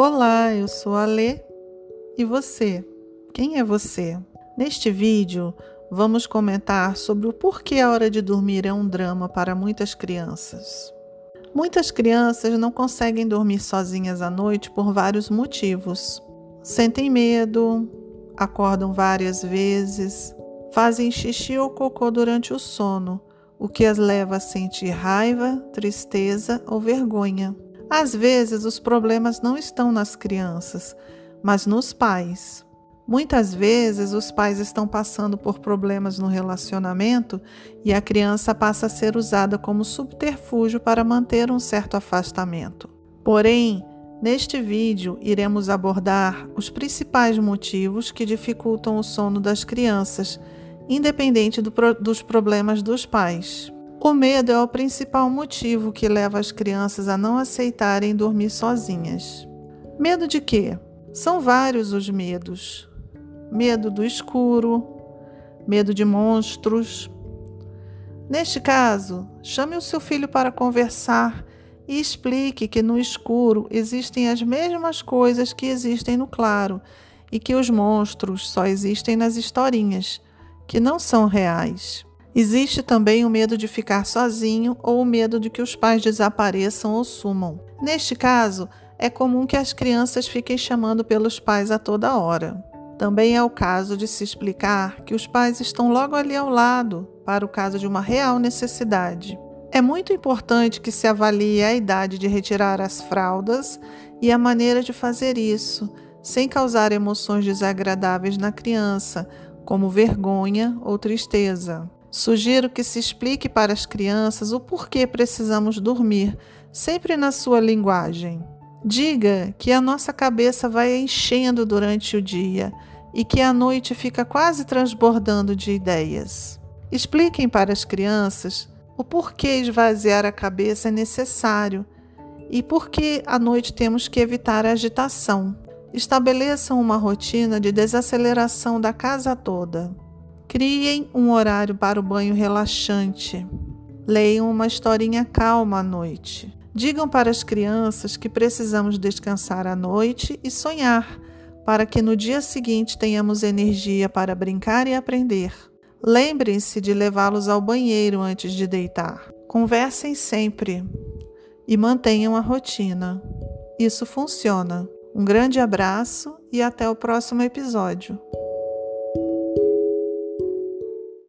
Olá, eu sou a Lê. E você? Quem é você? Neste vídeo, vamos comentar sobre o porquê a hora de dormir é um drama para muitas crianças. Muitas crianças não conseguem dormir sozinhas à noite por vários motivos. Sentem medo, acordam várias vezes, fazem xixi ou cocô durante o sono, o que as leva a sentir raiva, tristeza ou vergonha. Às vezes, os problemas não estão nas crianças, mas nos pais. Muitas vezes, os pais estão passando por problemas no relacionamento e a criança passa a ser usada como subterfúgio para manter um certo afastamento. Porém, neste vídeo, iremos abordar os principais motivos que dificultam o sono das crianças, independente do, dos problemas dos pais. O medo é o principal motivo que leva as crianças a não aceitarem dormir sozinhas. Medo de quê? São vários os medos: medo do escuro, medo de monstros. Neste caso, chame o seu filho para conversar e explique que no escuro existem as mesmas coisas que existem no claro e que os monstros só existem nas historinhas, que não são reais. Existe também o medo de ficar sozinho ou o medo de que os pais desapareçam ou sumam. Neste caso, é comum que as crianças fiquem chamando pelos pais a toda hora. Também é o caso de se explicar que os pais estão logo ali ao lado, para o caso de uma real necessidade. É muito importante que se avalie a idade de retirar as fraldas e a maneira de fazer isso, sem causar emoções desagradáveis na criança, como vergonha ou tristeza. Sugiro que se explique para as crianças o porquê precisamos dormir, sempre na sua linguagem. Diga que a nossa cabeça vai enchendo durante o dia e que a noite fica quase transbordando de ideias. Expliquem para as crianças o porquê esvaziar a cabeça é necessário e por que à noite temos que evitar a agitação. Estabeleçam uma rotina de desaceleração da casa toda. Criem um horário para o banho relaxante. Leiam uma historinha calma à noite. Digam para as crianças que precisamos descansar à noite e sonhar, para que no dia seguinte tenhamos energia para brincar e aprender. Lembrem-se de levá-los ao banheiro antes de deitar. Conversem sempre e mantenham a rotina. Isso funciona. Um grande abraço e até o próximo episódio.